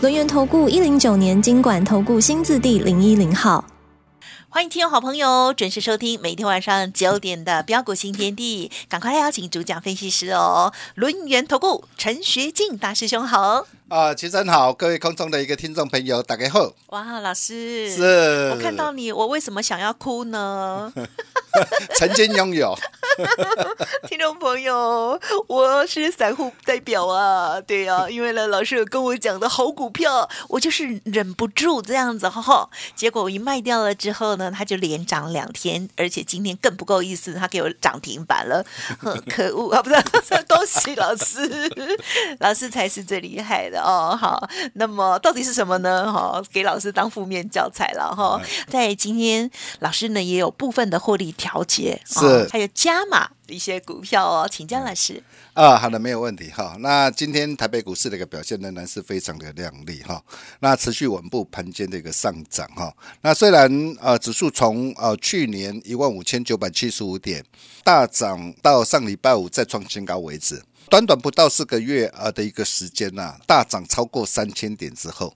轮源投顾一零九年经管投顾新字第零一零号，欢迎听友好朋友准时收听每天晚上九点的标股新天地，赶快来邀请主讲分析师哦，轮源投顾陈学进大师兄好。啊，齐真好，各位空中的一个听众朋友，打开后。哇，老师，是我看到你，我为什么想要哭呢？曾经拥有，听众朋友，我是散户代表啊，对呀、因为呢，老师有跟我讲的好股票，我就是忍不住这样子，哈哈。结果我一卖掉了之后呢，它就连涨两天，而且今天更不够意思，它给我涨停板了，呵可恶啊！不是，恭喜老师，老师才是最厉害的哦。好，那么到底是什么呢？哈，给老师当负面教材了哈。在今天，老师呢也有部分的获利调节，是哦还有加码一些股票哦，请江老师。啊，好的，没有问题哈。那今天台北股市的一个表现仍然是非常的亮丽哈，那持续稳步盘间的一个上涨哈。那虽然呃指数从呃去年一万五千九百七十五点大涨到上礼拜五再创新高为止，短短不到四个月啊的一个时间呐、大涨超过三千点之后。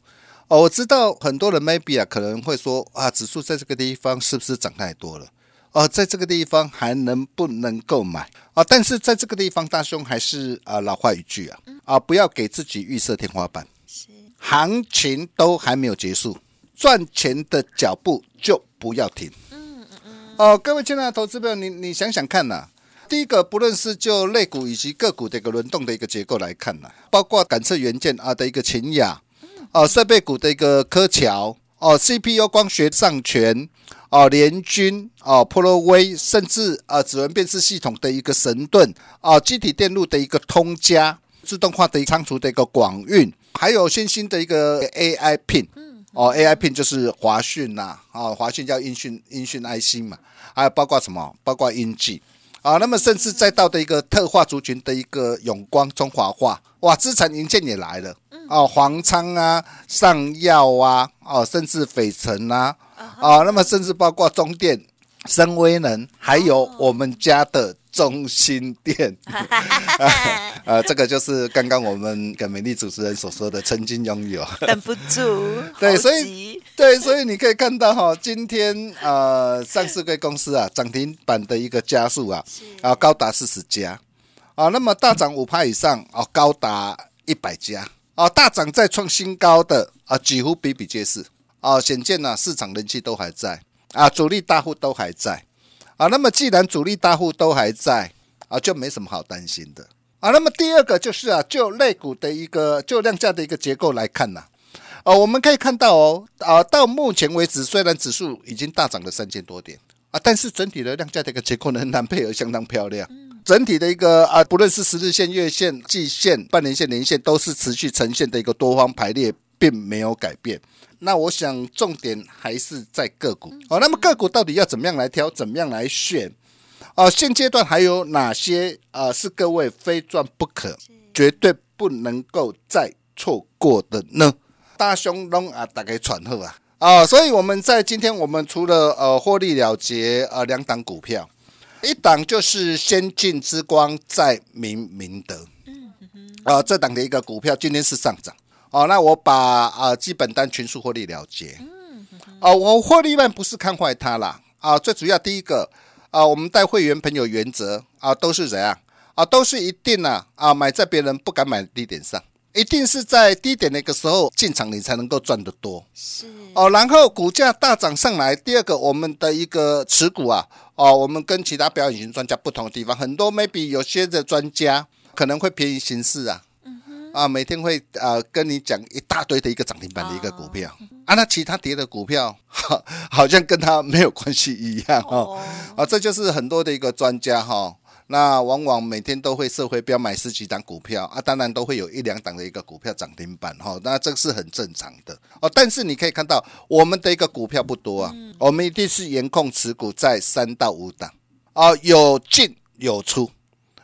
哦，我知道很多人 maybe 啊可能会说啊，指数在这个地方是不是涨太多了？哦，在这个地方还能不能够买啊？但是在这个地方，大兄还是啊老话一句啊啊，不要给自己预设天花板，行情都还没有结束，赚钱的脚步就不要停。嗯嗯嗯哦，各位亲爱的投资朋友，你你想想看呐、第一个，不论是就类股以及个股的一个轮动的一个结构来看呐、包括感测元件啊的一个秦雅，哦，设备股的一个科桥，哦，CPU 光学上全，哦，联军，哦，波罗威，甚至啊指纹辨识系统的一个神盾，哦，机体电路的一个通家，自动化的一个仓储的一个广运，还有新兴的一个 AI pin。哦，AI pin 就是华讯呐、啊，华讯叫音讯音讯 IC 嘛，还有包括什么？包括英记啊，那么甚至再到的一个特化族群的一个永光、中华化，哇，资产银建也来了，哦，黄昌啊、上药啊，哦，甚至斐城啊，啊，那么甚至包括中电、深威能，还有我们家的中心店，呃，这个就是刚刚我们跟美丽主持人所说的曾经拥有。等不住，对，所以急。对，所以你可以看到哈，今天呃上市贵公司啊涨停板的一个加速啊啊高达四十家。啊，那么大涨五趴以上啊高达一百家。啊，大涨再创新高的啊几乎比比皆是。啊，显见呢、市场人气都还在啊，主力大户都还在啊，那么既然主力大户都还在啊，就没什么好担心的啊。那么第二个就是啊，就类股的一个就量价的一个结构来看呐、呃，我们可以看到哦，啊、到目前为止，虽然指数已经大涨了三千多点啊，但是整体的量价的一个结构仍然配合相当漂亮。整体的一个啊，不论是十日线、月线、季线、半年线、年线，都是持续呈现的一个多方排列，并没有改变。那我想重点还是在个股哦。那么个股到底要怎么样来挑，怎么样来选？哦，现阶段还有哪些啊、是各位非赚不可，绝对不能够再错过的呢？大熊龙啊，大概喘后啊啊，所以我们在今天我们除了呃获利了结呃两档股票，一档就是先进之光，在明明德，啊、这档的一个股票今天是上涨哦，那我把啊、基本单全数获利了结，啊、我获利面不是看坏它啦，啊、最主要第一个啊、我们带会员朋友原则啊、都是怎样？啊，都是一定啊啊买在别人不敢买的低点上。一定是在低点那个时候进场，你才能够赚得多。是。哦，然后股价大涨上来，第二个我们的一个持股啊，哦，我们跟其他表演型专家不同的地方，很多 maybe 有些的专家可能会便宜行事啊，啊，每天会啊、跟你讲一大堆的一个涨停板的一个股票、啊，那其他跌的股票好 好像跟他没有关系一样哦，啊，这就是很多的一个专家哈、那往往每天都会社会标买十几档股票啊，当然都会有一两档的一个股票涨停板哈，那这个是很正常的哦。但是你可以看到，我们的一个股票不多啊，我们一定是严控持股在三到五档啊，有进有出，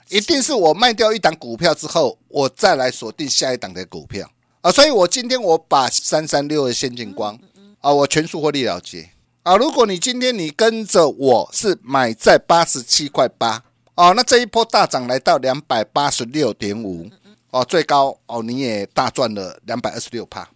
一定是我卖掉一档股票之后，我再来锁定下一档的股票啊。所以我今天我把三三六的先进光啊，我全数获利了结啊。如果你今天你跟着我是买在八十七块八。哦，那这一波大涨来到两百八十六点五，哦，最高哦，你也大赚了两百二十六帕，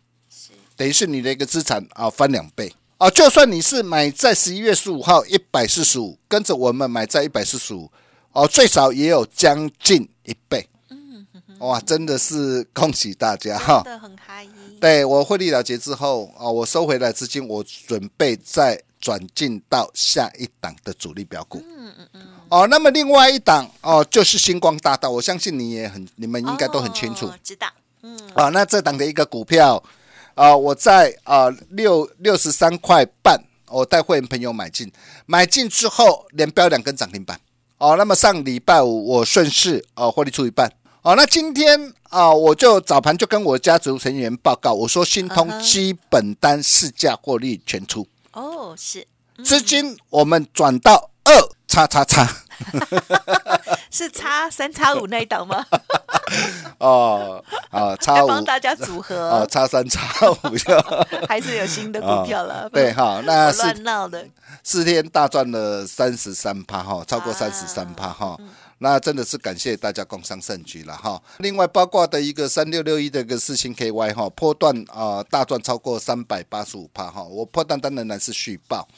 等于是你的一个资产啊翻两倍啊。就算你是买在十一月十五号一百四十五，跟着我们买在一百四十五，哦，最少也有将近一倍，嗯，哇，真的是恭喜大家哈，真的很开心。对我获利了结之后啊，我收回来资金，我准备再转进到下一档的主力标股，嗯嗯嗯。哦，那么另外一档哦，就是星光大道，我相信你也很，你们应该都很清楚，知道，嗯，啊，那这档的一个股票，啊，我在啊六六十三块半，我带会员朋友买进，买进之后连标两根涨停板，哦，那么上礼拜五我顺势啊获利出一半，哦，那今天啊我就早盘就跟我家族成员报告，我说新通基本单市价获利全出，哦，是。资金我们转到二叉叉叉。是叉三叉五那一档吗？哦，啊，叉五帮大家组合哦，叉三叉五就 还是有新的股票了。对，哈，那乱闹的四天大赚了三十三趴哈，超过三十三趴哈，那真的是感谢大家共商盛举了哈。另外，八卦的一个三六六一的一个四星 KY 哈，破段啊大赚超过三百八十五趴哈，我破段当然是续报。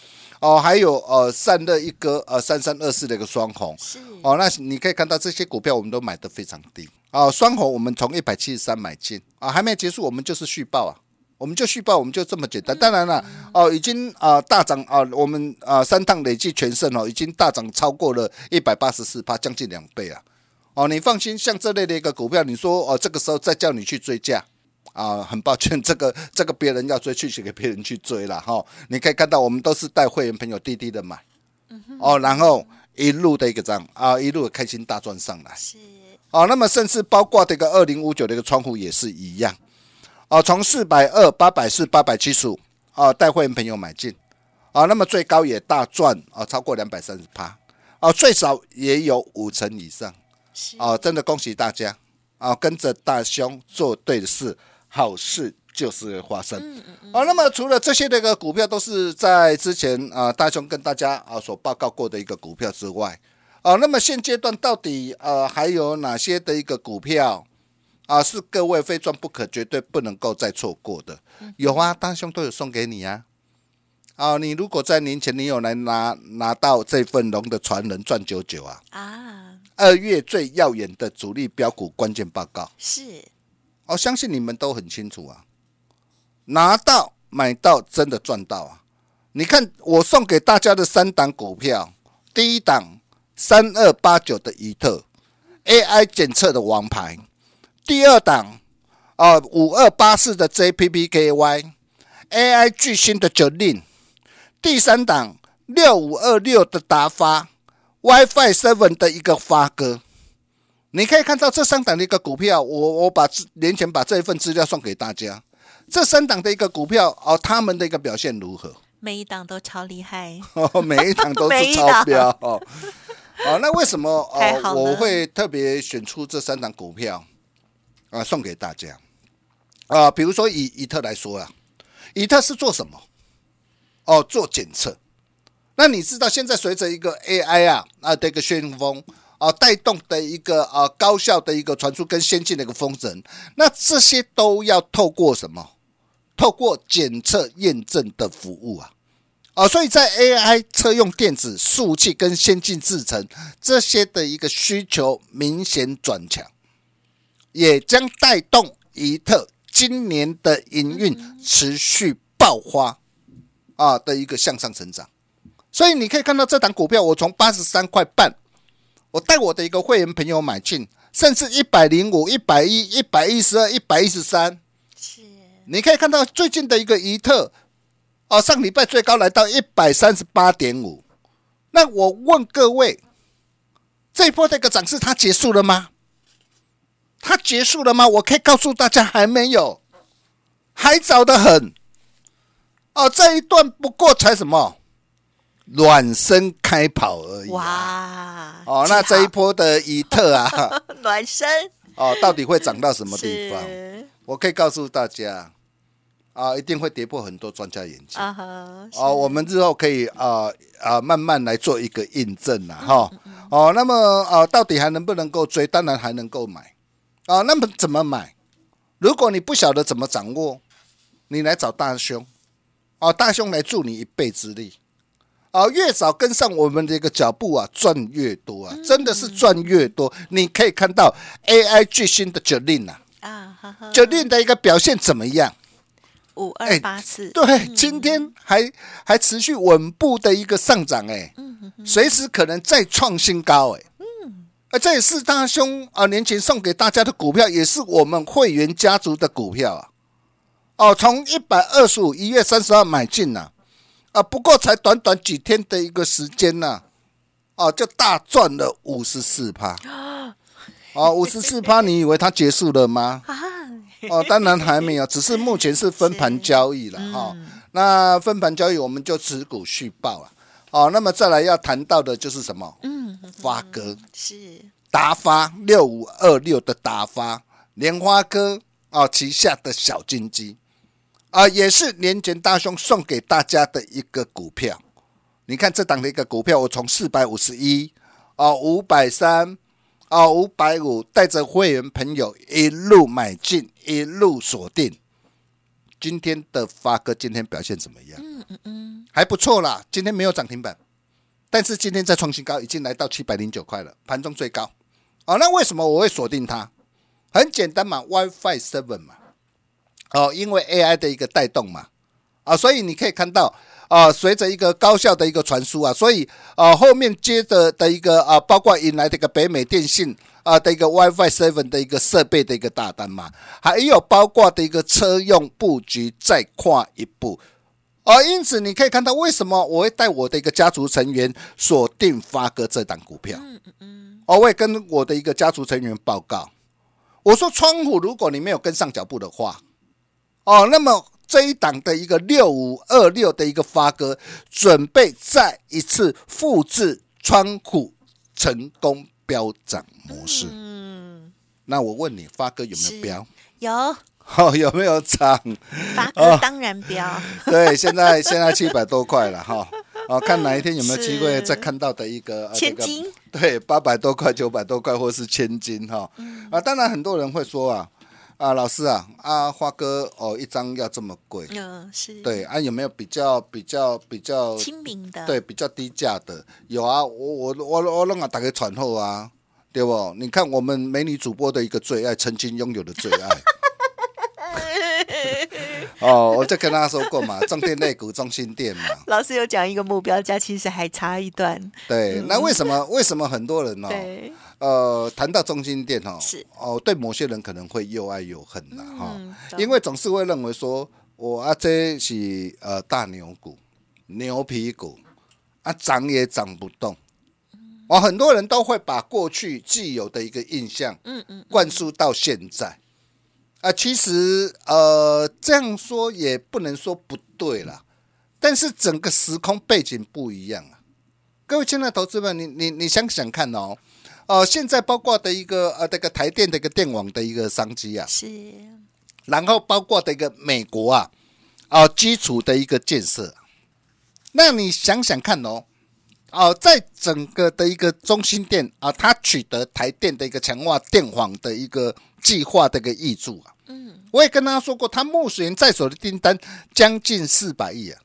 哦，还有呃，散热一哥呃，三三二四的一个双红，是哦，那你可以看到这些股票我们都买的非常低哦，双红我们从一百七十三买进啊，还没结束，我们就是续报啊，我们就续报，我们就这么简单。当然了，哦，已经啊大涨啊，我们啊三趟累计全胜哦，已经大涨超过了一百八十四趴，将近两倍啊。哦，你放心，像这类的一个股票，你说哦，这个时候再叫你去追价。啊，很抱歉，这个这个别人要追，去去给别人去追了哈。你可以看到，我们都是带会员朋友滴滴的买，哦，然后一路的一个涨啊，一路开心大赚上来。是。哦，那么甚至包括这个二零五九的一个窗户也是一样，哦，从四百二、八百四、八百七十五，哦，带会员朋友买进，啊，那么最高也大赚啊，超过两百三十趴，哦，最少也有五成以上，哦，真的恭喜大家。啊，跟着大兄做对的事。好事就是发生，啊，那么除了这些那个股票都是在之前啊，大雄跟大家啊所报告过的一个股票之外，啊，那么现阶段到底呃还有哪些的一个股票啊是各位非赚不可、绝对不能够再错过的？有啊，大雄都有送给你啊，啊，你如果在年前你有来拿拿到这份龙的传人赚九九啊，啊，二月最耀眼的主力标股关键报告。是。我相信你们都很清楚啊，拿到买到真的赚到啊！你看我送给大家的三档股票，第一档三二八九的怡特 AI 检测的王牌，第二档啊五二八四的 JPPKY AI 巨星的九令，第三档六五二六的达发 WiFi Seven 的一个发哥。你可以看到这三档的一个股票，我我把年前把这一份资料送给大家。这三档的一个股票哦，他们的一个表现如何？每一档都超厉害哦，每一档都是 超标哦。哦，那为什么哦我会特别选出这三档股票啊送给大家啊？比如说以以特来说啊，以特是做什么？哦，做检测。那你知道现在随着一个 AI 啊啊的一个旋风。啊，带动的一个啊高效的一个传输跟先进的一个风神，那这些都要透过什么？透过检测验证的服务啊，啊，所以在 AI 车用电子数器跟先进制程这些的一个需求明显转强，也将带动怡特今年的营运持续爆发啊的一个向上成长。所以你可以看到这档股票，我从八十三块半。我带我的一个会员朋友买进，甚至一百零五、一百一、一百一十二、一百一十三。是，你可以看到最近的一个怡特，哦，上礼拜最高来到一百三十八点五。那我问各位，这一波的一个涨势它结束了吗？它结束了吗？我可以告诉大家，还没有，还早得很。哦，这一段不过才什么暖身开跑而已、啊。哇！哦，那这一波的以特啊，暖身 哦，到底会涨到什么地方？我可以告诉大家，啊，一定会跌破很多专家眼镜。啊哈，是哦，我们之后可以啊啊慢慢来做一个印证嗯啦，哈。哦，那么啊，到底还能不能够追？当然还能够买啊。那么怎么买？如果你不晓得怎么掌握，你来找大兄，哦，大兄来助你一臂之力。哦，越早跟上我们的一个脚步啊，赚越多啊，真的是赚越多。你可以看到 AI 巨星的 Jolin 啊。啊哈哈，，Jolin 的一个表现怎么样？五哎二八四，对，今天还还持续稳步的一个上涨，哎，随时可能再创新高，哎，嗯，而这也是大兄啊年前送给大家的股票，也是我们会员家族的股票啊，哦，从一百二十五一月三十号买进呐、啊，不过才短短几天的一个时间呐、哦，就大赚了五十四趴，哦，五十四趴，你以为它结束了吗？啊，哦，当然还没有，只是目前是分盘交易了哈、那分盘交易我们就持股续报了。哦，那么再来要谈到的就是什么？嗯，发哥。是。达发六五二六的达发，莲花哥哦旗下的小金鸡啊，也是年前大兄送给大家的一个股票。你看这档的一个股票，我从四百五十一哦五百三哦五百五，带着会员朋友一路买进，一路锁定。今天的发哥今天表现怎么样？嗯嗯嗯，还不错啦，今天没有涨停板，但是今天再创新高，已经来到七百零九块了，盘中最高。哦，那为什么我会锁定它？很简单嘛，WiFi Seven 嘛，哦，因为 AI 的一个带动嘛，啊，所以你可以看到，啊，随着一个高效的一个传输啊，所以啊，后面接着的一个啊，包括引来这个北美电信啊的一个 WiFi Seven 的一个设备的一个大单嘛，还有包括的一个车用布局再跨一步。哦，因此你可以看到为什么我会带我的一个家族成员锁定发哥这档股票。嗯嗯嗯，哦，我也跟我的一个家族成员报告，我说窗户，如果你没有跟上脚步的话，哦，那么这一档的一个六五二六的一个发哥，准备再一次复制川股成功飙涨模式。嗯，那我问你，发哥有没有飙？有哦，有没有涨？发哥当然标，对，现在现在七百多块了哈。哦，看哪一天有没有机会再看到的一个千金对，八百多块、九百多块，或是千金哈。嗯啊，当然很多人会说啊，啊，老师啊，啊，花哥哦，一张要这么贵，嗯是，对啊，有没有比较比较比较亲民的，对比较低价的？有啊，我我我我让啊打给传后啊，对不？你看我们美女主播的一个最爱，曾经拥有的最爱。哦，我就跟他说过嘛，重电类股中心店嘛，老师有讲一个目标价，其实还差一段，对，那为什么为什么很多人呢、对，呃，谈到中心店哦，是。哦，对某些人可能会又爱又恨呐哈、因为总是会认为说，我啊这是呃大牛股、牛皮股啊，涨也涨不动。哦，很多人都会把过去既有的一个印象嗯嗯，灌输到现在。啊，其实呃这样说也不能说不对啦，但是整个时空背景不一样啊。各位亲爱的投资们，你你你想想看哦，呃，现在包括的一个呃这个台电的一个电网的一个商机啊，是，然后包括的一个美国啊，啊、基础的一个建设，那你想想看哦，哦、在整个的一个中心店啊，它取得台电的一个强化电网的一个计划的一个益助啊，嗯，我也跟大家说过，他目前在手的订单将近四百亿啊，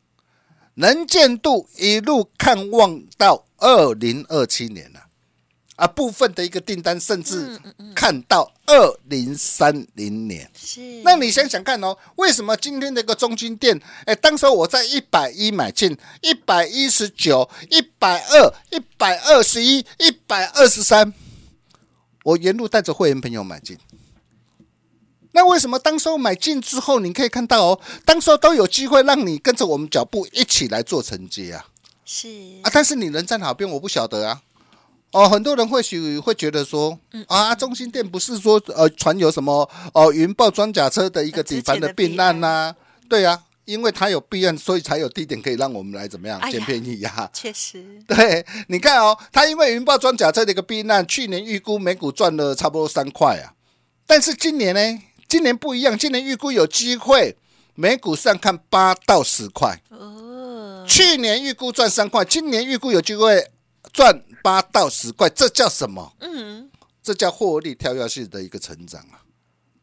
能见度一路看望到二零二七年了、啊，部分的一个订单甚至看到二零三零年。是，那你想想看哦，为什么今天的一个中金店，哎，当时我在一百一买进，一百一十九、一百二、一百二十一、一百二十三，我沿路带着会员朋友买进。那为什么当时候买进之后，你可以看到哦，当时候都有机会让你跟着我们脚步一起来做承接啊？是。啊！但是你人在哪边，我不晓得啊。哦，很多人或许会觉得说，啊，中心店不是说呃传有什么哦云豹装甲车的一个底盘的避难呐、对啊，因为它有避难，所以才有地点可以让我们来怎么样捡便宜呀、确实，对，你看哦，它因为云豹装甲车的一个避难，去年预估每股赚了差不多三块啊，但是今年呢，今年不一样，今年预估有机会每股上看八到十块。哦，去年预估赚三块，今年预估有机会赚八到十块，这叫什么？嗯，这叫获利跳跃式的一个成长啊！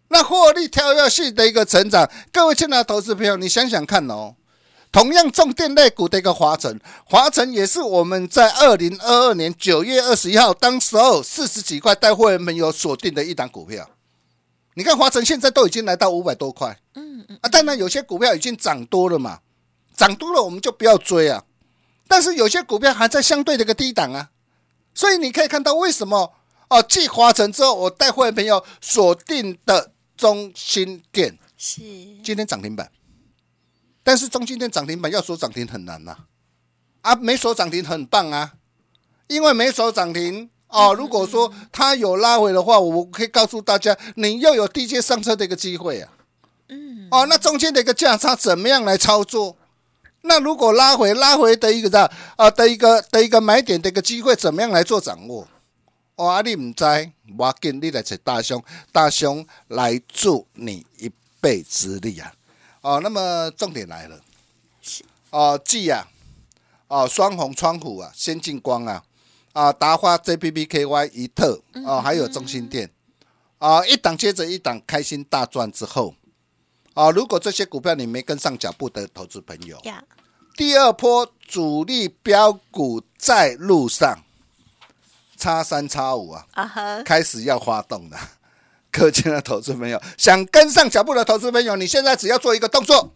那获利跳跃式的一个成长，各位亲爱的投资朋友，你想想看哦。同样重电类股的一个华晨，华晨也是我们在二零二二年九月二十一号，当时候四十几块带会员朋友锁定的一档股票。你看华晨现在都已经来到五百多块，嗯嗯啊，当然有些股票已经涨多了嘛，涨多了我们就不要追啊。但是有些股票还在相对的一个低档啊，所以你可以看到为什么哦，继华晨之后，我带会员朋友锁定的中心店是，今天涨停板，但是中心店涨停板要锁涨停很难呐、啊，没锁涨停很棒啊，因为没锁涨停哦，如果说它有拉回的话，我可以告诉大家，你又有低阶上车的一个机会啊。嗯，哦，那中间的一个价差怎么样来操作？那如果拉回拉回的一个的啊的一个的一个买点的一个机会，怎么样来做掌握？哦，啊，你唔知，我跟你来找大兄，大兄来助你一臂之力啊！哦，那么重点来了，哦，继啊，哦，双红窗户啊，先进光啊，啊，达花 JPPKY 一特啊，还有中心店啊，一档接着一档开心大赚之后啊，如果这些股票你没跟上脚步的投资朋友，呀，第二波主力标股在路上，叉三叉五啊，开始要发动了。各位亲爱的投资朋友，想跟上脚步的投资朋友，你现在只要做一个动作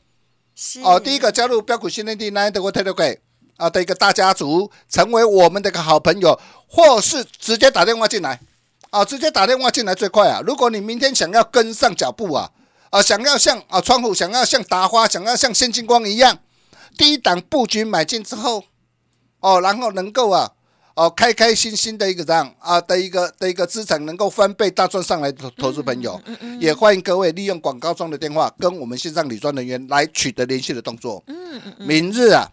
哦。第一个加入标股训练地 Nine 的 Telegram 啊的一个大家族，成为我们的一个好朋友，或是直接打电话进来啊，直接打电话进来最快啊。如果你明天想要跟上脚步啊，啊，想要像啊窗户，想要像达花，想要像现金光一样，第一档布局买进之后，哦，然后能够啊，哦，开开心心的一个这样啊的一个的一个资产能够翻倍大赚上来的投投资朋友，也欢迎各位利用广告中的电话跟我们线上理专人员来取得联系的动作。明日啊。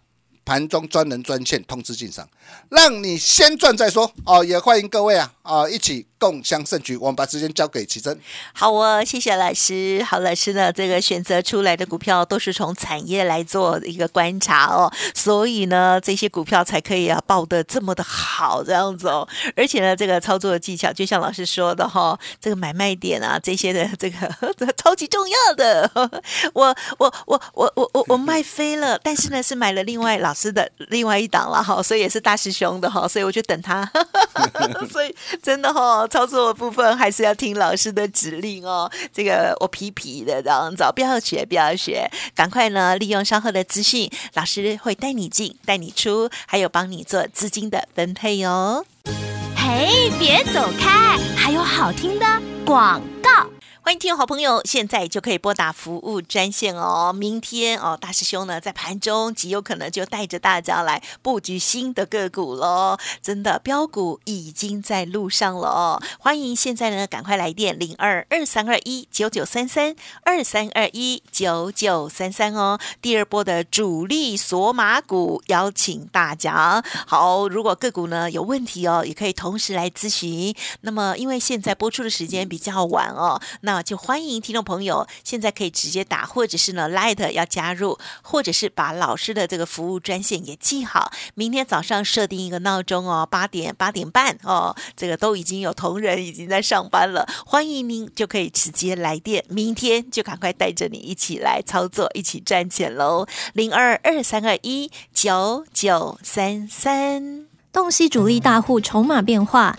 盘中专人专线通知进场，让你先赚再说哦！也欢迎各位啊啊一起共襄盛举。我们把时间交给奇珍。好哦，谢谢老师。好，老师。呢，这个选择出来的股票都是从产业来做一个观察哦，所以呢，这些股票才可以啊报的这么的好这样子哦。而且呢，这个操作的技巧，就像老师。说的哈、这个买卖点啊，这些的这个这个超级重要的。我我我我我我我卖飞了，但是呢是买了另外老师。的另外一档了哈，所以也是大师。兄的哈，所以我就等他。所以 真的哈、操作的部分还是要听老师的指令哦。这个我皮皮的这样子，不要学，不要学，赶快呢利用稍后的资讯，老师会带你进，带你出，还有帮你做资金的分配哦。嘿，别走开，还有好听的广告。欢迎听众好朋友，现在就可以拨打服务专线哦。明天哦，大师兄呢在盘中极有可能就带着大家来布局新的个股喽。真的，标股已经在路上了哦。欢迎现在呢赶快来电零二二三二一九九三三二三二一九九三三哦。第二波的主力索马股邀请大家。好，如果个股呢有问题哦，也可以同时来咨询。那么因为现在播出的时间比较晚哦，那就欢迎听众朋友现在可以直接打，或者是呢 Light 要加入，或者是把老师的这个服务专线也记好，明天早上设定一个闹钟哦，八点八点半哦，这个都已经有同仁已经在上班了，欢迎您就可以直接来电，明天就赶快带着你一起来操作，一起赚钱喽，零二二三二一九九三三。洞悉主力大户筹码变化，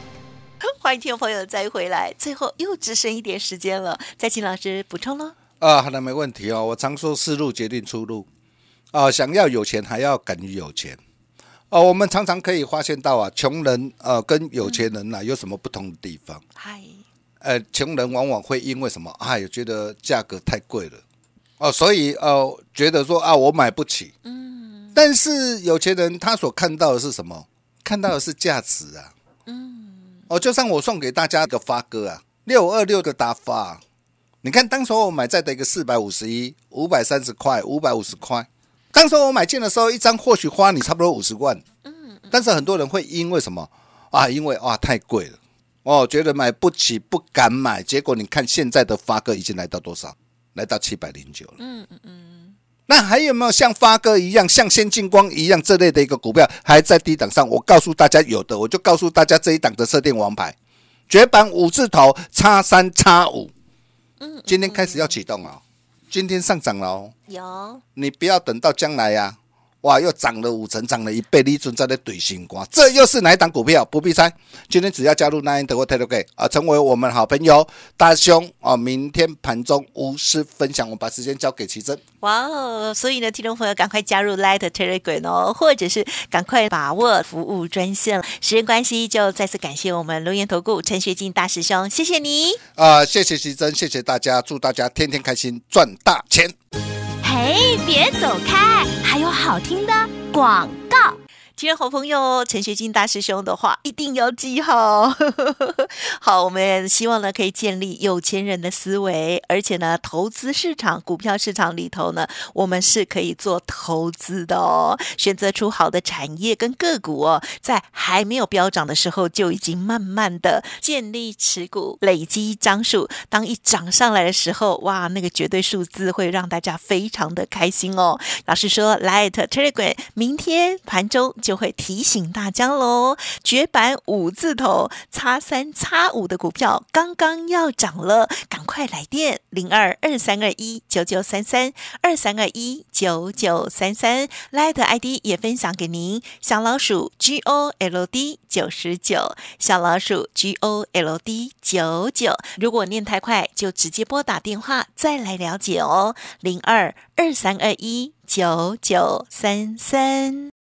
欢迎听众朋友再回来，最后又只剩一点时间了，再请老师补充喽。啊，好的没问题哦。我常说，思路决定出路。啊，想要有钱，还要敢于有钱。哦，我们常常可以发现到啊，穷人呃跟有钱人呐、有什么不同的地方？嗨，呃，穷人往往会因为什么？哎，觉得价格太贵了，哦，所以呃，觉得说啊，我买不起。嗯。但是有钱人他所看到的是什么？看到的是价值啊。嗯。哦，就像我送给大家一个发哥啊，六二六的打发、啊，你看当时候我买在的一个四百五十一，五百三十块，五百五十块。当时候我买进的时候，一张或许花你差不多五十万。嗯。但是很多人会因为什么啊？因为哇太贵了。哦，觉得买不起，不敢买，结果你看现在的发哥已经来到多少？来到七百零九了。嗯嗯嗯。那还有没有像发哥一样，像先进光一样这类的一个股票还在低档上？我告诉大家有的，我就告诉大家这一档的设定王牌，绝版五字头，叉三叉五。嗯，今天开始要启动了，今天上涨了哦。有你不要等到将来呀、哇，又涨了五成，涨了一倍，你准在那怼新瓜，这又是哪一档股票？不必猜。今天只要加入 Nine 德国 Telegram 啊，成为我们好朋友，大兄啊，明天盘中无私分享，我把时间交给奇珍。哇哦！所以呢，听众朋友赶快加入 Light Telegram 哦，或者是赶快把握服务专线。时间关系，就再次感谢我们龙岩投顾陈学进大师兄，谢谢你。啊、谢谢奇珍，谢谢大家，祝大家天天开心，赚大钱。嘿，别走开，还有好听的广告。亲爱好朋友，陈学金大师兄的话一定要记好。好，我们希望呢可以建立有钱人的思维，而且呢，投资市场、股票市场里头呢，我们是可以做投资的哦。选择出好的产业跟个股哦，在还没有飙涨的时候，就已经慢慢的建立持股，累积张数。当一涨上来的时候，哇，那个绝对数字会让大家非常的开心哦。老师说，Light Telegram 明天盘中就就会提醒大家喽，绝版五字头叉三叉五的股票刚刚要涨了，赶快来电零二二三二一九九三三二三二一九九三三，Light ID 也分享给您，小老鼠 G O L D 九十九，小老鼠 G O L D 九九。如果念太快，就直接拨打电话再来了解哦，零二二三二一九九三三。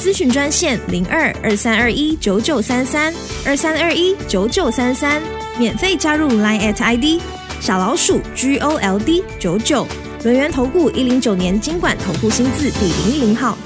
咨询专线零二二三二一九九三三二三二一九九三三，免费加入 Line at ID 小老鼠 G O L D 九九。轮源投顾一零九年经管投顾新字第零一零号。